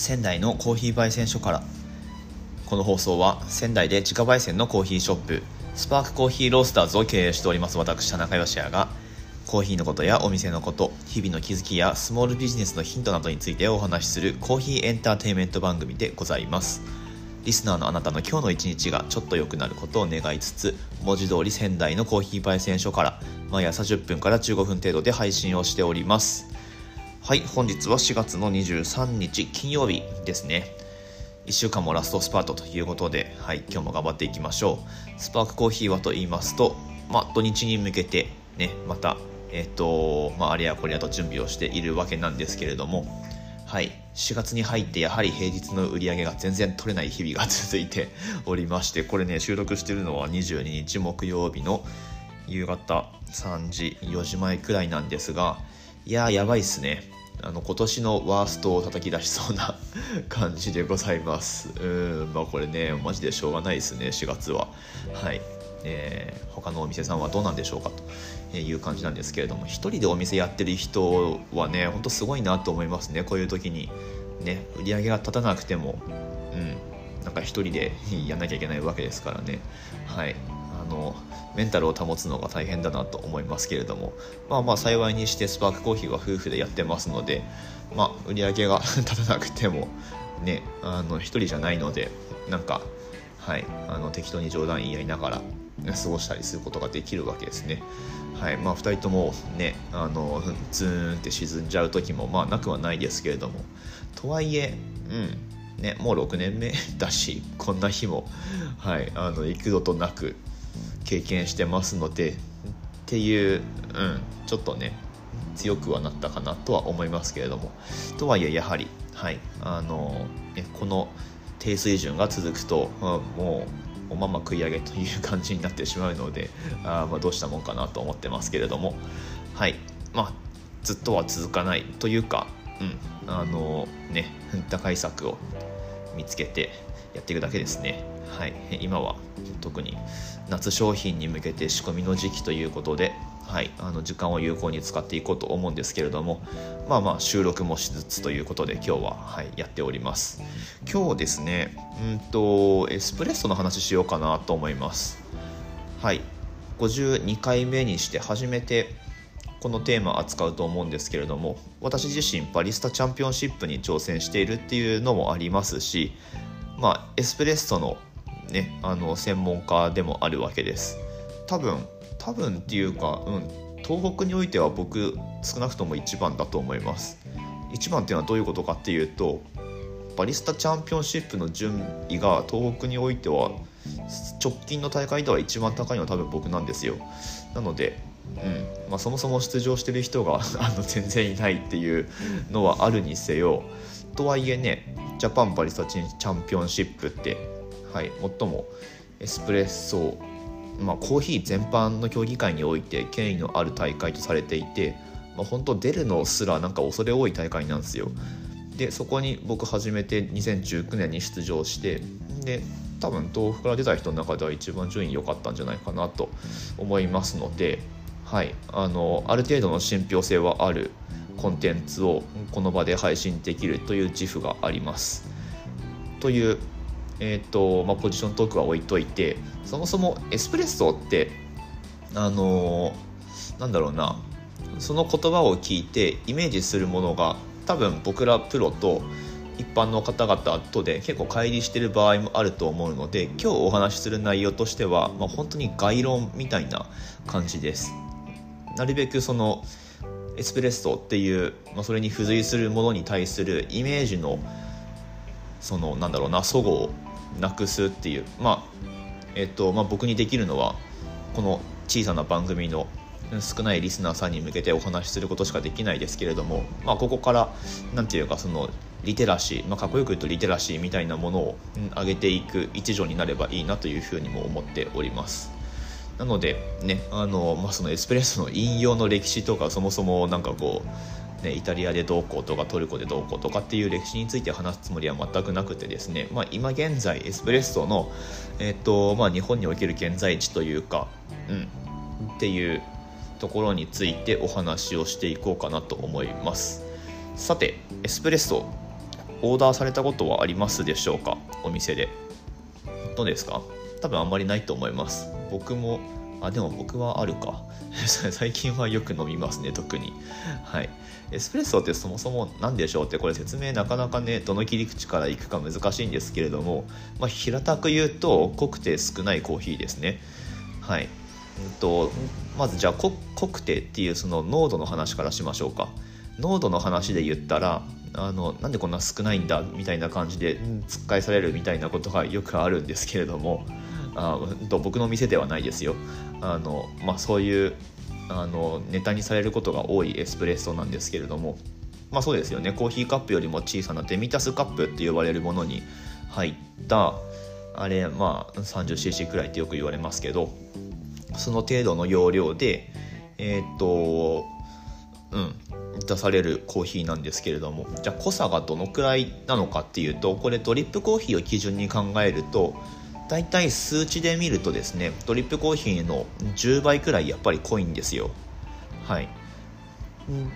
仙台のコーヒー焙煎所から。この放送は仙台で自家焙煎のコーヒーショップスパークコーヒーロースターズを経営しております私田中芳也がコーヒーのことやお店のこと日々の気づきやスモールビジネスのヒントなどについてお話しするコーヒーエンターテインメント番組でございます。リスナーのあなたの今日の一日がちょっと良くなることを願いつつ文字通り仙台のコーヒー焙煎所から毎朝10分から15分程度で配信をしております。はい本日は4月の23日金曜日ですね。1週間もラストスパートということで、はい、今日も頑張っていきましょう。スパークコーヒーはと言いますと、まあ、土日に向けてねまたえっ、と、まあ、あれやこれやと準備をしているわけなんですけれどもはい4月に入ってやはり平日の売り上げが全然取れない日々が続いて おりましてこれね収録しているのは22日木曜日の夕方3時4時前くらいなんですがいやーやばいっすね。あの今年のワーストを叩き出しそうな 感じでございます。うんまあこれねマジでしょうがないですね4月は。はい。えー、他のお店さんはどうなんでしょうかという感じなんですけれども一人でお店やってる人はねほんとすごいなと思いますねこういう時に。ね売り上げが立たなくても。うん。なんか一人でやんなきゃいけないわけですからね。はい。のメンタルを保つのが大変だなと思いますけれどもまあまあ幸いにしてスパークコーヒーは夫婦でやってますのでまあ売り上げが 立たなくてもねあの一人じゃないのでなんかはいあの適当に冗談言い合いながら過ごしたりすることができるわけですね。はいまあ、2人ともねあのズーンって沈んじゃう時もまあなくはないですけれどもとはいえ、うんね、もう6年目だしこんな日も、はい、あの幾度となく経験してますのでっていう、うん、ちょっとね強くはなったかなとは思いますけれども。とはいえやはり、はいあのね、この低水準が続くと、うん、もうおまま食い上げという感じになってしまうのであまあどうしたもんかなと思ってますけれども。はいまあずっとは続かないというかうんあのね打開策を見つけてやっていくだけですね。はい。今は特に夏商品に向けて仕込みの時期ということではい、あの時間を有効に使っていこうと思うんですけれどもまあまあ収録もしつつということで今日は、はい、やっております。今日ですねうんとエスプレッソの話しようかなと思います。はい。52回目にして初めてこのテーマ扱うと思うんですけれども私自身バリスタチャンピオンシップに挑戦しているっていうのもありますしまあエスプレッソのねあの専門家でもあるわけです。多分多分っていうか、うん、東北においては僕少なくとも一番だと思います。一番っていうのはどういうことかっていうとバリスタチャンピオンシップの順位が東北においては直近の大会では一番高いのは多分僕なんですよ。なので、うんまあ、そもそも出場してる人が あの全然いないっていうのはあるにせよ。とはいえねジャパンバリスタチャンピオンシップって、はい、最もエスプレッソまあ、コーヒー全般の競技会において権威のある大会とされていて、まあ、本当出るのすらなんか恐れ多い大会なんですよ。でそこに僕初めて2019年に出場してで多分東北から出た人の中では一番順位良かったんじゃないかなと思いますので、はい、あのある程度の信憑性はあるコンテンツをこの場で配信できるという自負があります。というえーとまあ、ポジショントークは置いといてそもそもエスプレッソってあのー、なんだろうなその言葉を聞いてイメージするものが多分僕らプロと一般の方々とで結構乖離してる場合もあると思うので今日お話しする内容としては、まあ、本当に概論みたいな感じです。なるべくそのエスプレッソっていう、まあ、それに付随するものに対するイメージのそのなんだろうなそごをなくすっていうまあえっとまあ僕にできるのはこの小さな番組の少ないリスナーさんに向けてお話しすることしかできないですけれども、まあ、ここから何て言うかそのリテラシー、まあ、かっこよく言うとリテラシーみたいなものを上げていく一助になればいいなというふうにも思っております。なのでねあの、まあ、そのエスプレッソの引用の歴史とかそもそもなんかこうね、イタリアでどうこうとかトルコでどうこうとかっていう歴史について話すつもりは全くなくてですね、まあ、今現在エスプレッソの、えっとまあ、日本における現在地というか、うん、っていうところについてお話をしていこうかなと思います。さてエスプレッソオーダーされたことはありますでしょうか？お店で。どうですか？多分あんまりないと思います。僕もあでも僕はあるか。最近はよく飲みますね特に。はい。エスプレッソってそもそも何でしょうってこれ説明なかなかねどの切り口からいくか難しいんですけれども、まあ、平たく言うと濃くて少ないコーヒーですね。はい、うんと、まずじゃあ濃くてっていうその濃度の話からしましょうか。濃度の話で言ったらあのなんでこんな少ないんだみたいな感じで突っ返されるみたいなことがよくあるんですけれどもあ僕の店ではないですよ。あの、まあ、そういうあのネタにされることが多いエスプレッソなんですけれども。まあそうですよね。コーヒーカップよりも小さなデミタスカップって呼ばれるものに入ったあれまあ 30cc くらいってよく言われますけどその程度の容量でえー、っとうん出されるコーヒーなんですけれども。じゃあ濃さがどのくらいなのかっていうとこれドリップコーヒーを基準に考えると大体数値で見るとですねドリップコーヒーの10倍くらいやっぱり濃いんですよ。はい。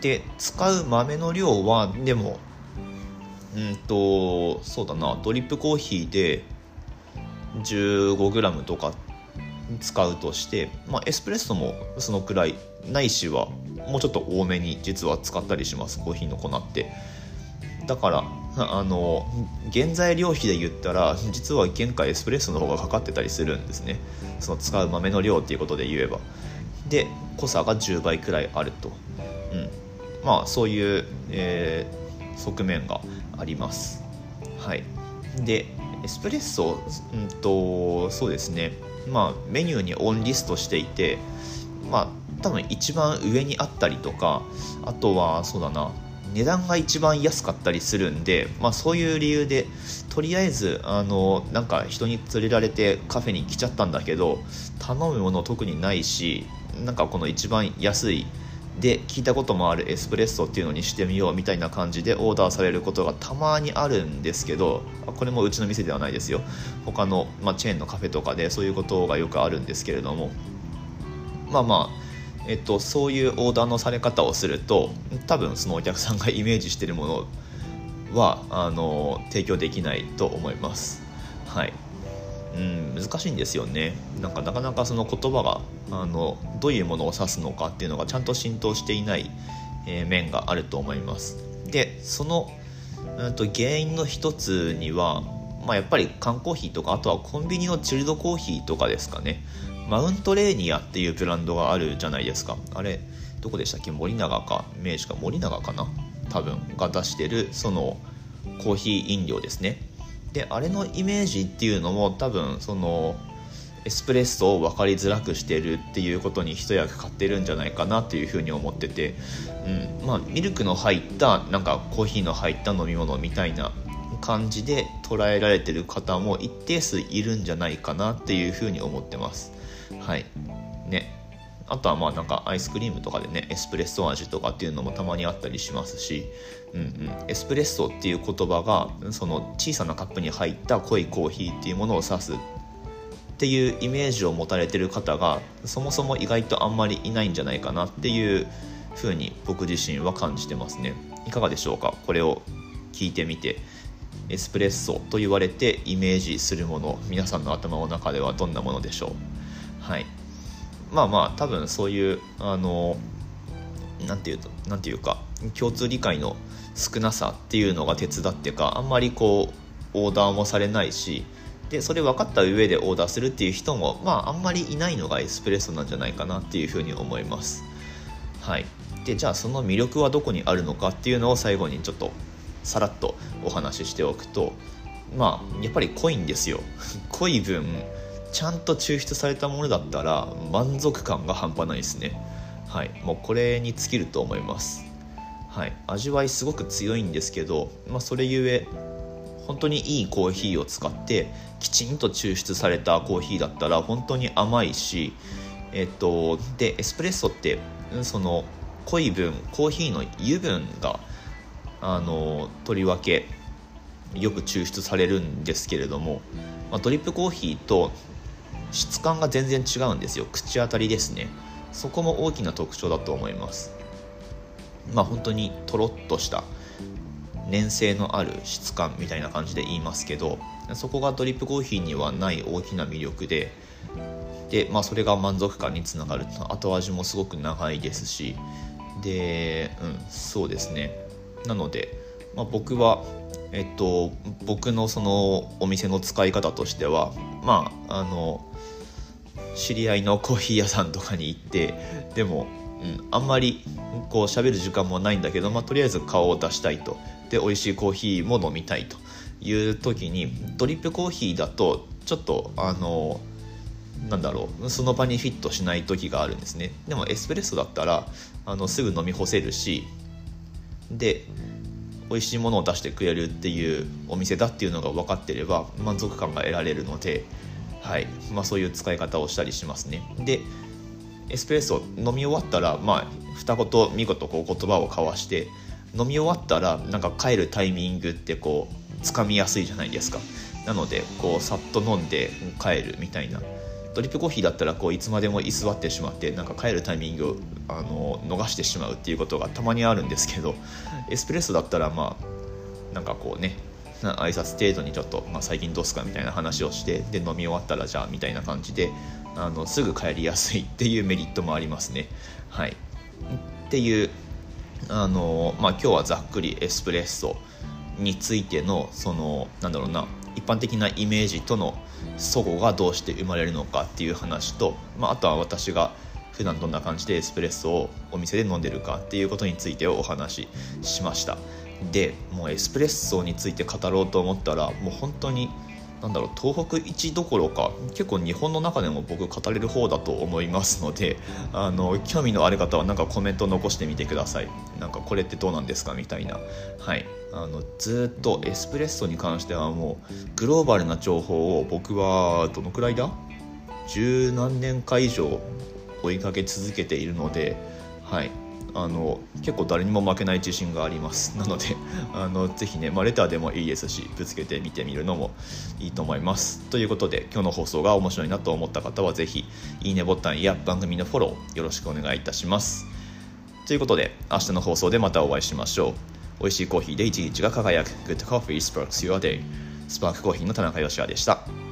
で使う豆の量はでもうんとそうだなドリップコーヒーで 15g とか使うとして、まあ、エスプレッソもそのくらいないしはもうちょっと多めに実は使ったりしますコーヒーの粉って。だからあの原材料費で言ったら実は原価エスプレッソの方がかかってたりするんですね。その使う豆の量っていうことで言えば。で濃さが10倍くらいあると、うん、まあそういう、えー、側面があります。はい。でエスプレッソ、うんとそうですね。まあメニューにオンリストしていてまあ多分一番上にあったりとかあとはそうだな。値段が一番安かったりするんで、まあ、そういう理由でとりあえずあのなんか人に連れられてカフェに来ちゃったんだけど頼むもの特にないしなんかこの一番安いで聞いたこともあるエスプレッソっていうのにしてみようみたいな感じでオーダーされることがたまにあるんですけどこれもうちの店ではないですよ。他の、まあ、チェーンのカフェとかでそういうことがよくあるんですけれども。まあまあえっと、そういうオーダーのされ方をすると多分そのお客さんがイメージしてるものはあの提供できないと思います。はい。うん難しいんですよね。なんかなかなかその言葉があのどういうものを指すのかっていうのがちゃんと浸透していない、えー、面があると思います。でその、うんと、原因の一つには、まあ、やっぱり缶コーヒーとかあとはコンビニのチルドコーヒーとかですかね。マウントレーニアっていうブランドがあるじゃないですか。あれどこでしたっけ？森永か。明治か森永かな？多分が出してるそのコーヒー飲料ですね。であれのイメージっていうのも多分そのエスプレッソを分かりづらくしてるっていうことに一役買ってるんじゃないかなっていうふうに思ってて、うん。まあ、ミルクの入ったなんかコーヒーの入った飲み物みたいな感じで捉えられてる方も一定数いるんじゃないかなっていうふうに思ってます。はい。ね。あとはまあなんかアイスクリームとかでねエスプレッソ味とかっていうのもたまにあったりしますし、うんうん、エスプレッソっていう言葉がその小さなカップに入った濃いコーヒーっていうものを指すっていうイメージを持たれてる方がそもそも意外とあんまりいないんじゃないかなっていうふうに僕自身は感じてますね。いかがでしょうか？これを聞いてみて。エスプレッソと言われてイメージするもの皆さんの頭の中ではどんなものでしょう？はい。まあまあ多分そういうあのなんていうとなんていうか共通理解の少なさっていうのが手伝ってかあんまりこうオーダーもされないしでそれ分かった上でオーダーするっていう人もまああんまりいないのがエスプレッソなんじゃないかなっていうふうに思います。はい。でじゃあその魅力はどこにあるのかっていうのを最後にちょっとさらっとお話ししておくとまあやっぱり濃いんですよ。濃い分ちゃんと抽出されたものだったら満足感が半端ないですね。はい。もうこれに尽きると思います。はい。味わいすごく強いんですけど、まあ、それゆえ本当にいいコーヒーを使ってきちんと抽出されたコーヒーだったら本当に甘いしえっとでエスプレッソってその濃い分コーヒーの油分があのとりわけよく抽出されるんですけれども、まあ、ドリップコーヒーと質感が全然違うんですよ。口当たりですね。そこも大きな特徴だと思います。まあ本当にとろっとした粘性のある質感みたいな感じで言いますけどそこがドリップコーヒーにはない大きな魅力でで、まあ、それが満足感につながる。後味もすごく長いですしで、うん、そうですね。なので、まあ、僕はえっと僕のそのお店の使い方としてはまああの知り合いのコーヒー屋さんとかに行ってでも、うん、あんまりこう喋る時間もないんだけど、まあ、とりあえず顔を出したいと。で美味しいコーヒーも飲みたいと。いう時にドリップコーヒーだとちょっとあのなんだろうその場にフィットしない時があるんですね。でもエスプレッソだったらあのすぐ飲み干せるしで美味しいものを出してくれるっていうお店だっていうのが分かってれば満足感が得られるので、はい。まあ、そういう使い方をしたりしますね。でエスプレッソ飲み終わったらまあ二言見事こう言葉を交わして飲み終わったらなんか帰るタイミングってこうつかみやすいじゃないですか。なのでこうさっと飲んで帰るみたいなドリップコーヒーだったらこういつまでも居座ってしまってなんか帰るタイミングをあの逃してしまうっていうことがたまにあるんですけどエスプレッソだったらまあなんかこうね挨拶程度にちょっと、まあ、最近どうすかみたいな話をしてで飲み終わったらじゃあみたいな感じであのすぐ帰りやすいっていうメリットもありますね。はい、っていうあの、まあ、今日はざっくりエスプレッソについてのそのなんだろうな一般的なイメージとの齟齬がどうして生まれるのかっていう話と、まあ、あとは私が普段どんな感じでエスプレッソをお店で飲んでるかっていうことについてお話ししました。でもうエスプレッソについて語ろうと思ったらもう本当になんだろう東北一どころか結構日本の中でも僕語れる方だと思いますので あの興味のある方はなんかコメント残してみてください。なんかこれってどうなんですかみたいな。はい。あのずっとエスプレッソに関してはもうグローバルな情報を僕はどのくらいだ？十何年か以上追いかけ続けているのではい。あの結構誰にも負けない自信があります。なのであのぜひね、まあ、レターでもいいですしぶつけてみてみるのもいいと思います。ということで今日の放送が面白いなと思った方はぜひいいねボタンや番組のフォローよろしくお願いいたします。ということで明日の放送でまたお会いしましょう。美味しいコーヒーで一日が輝く。Good Coffee Sparks Your Day スパークコーヒーの田中芳也でした。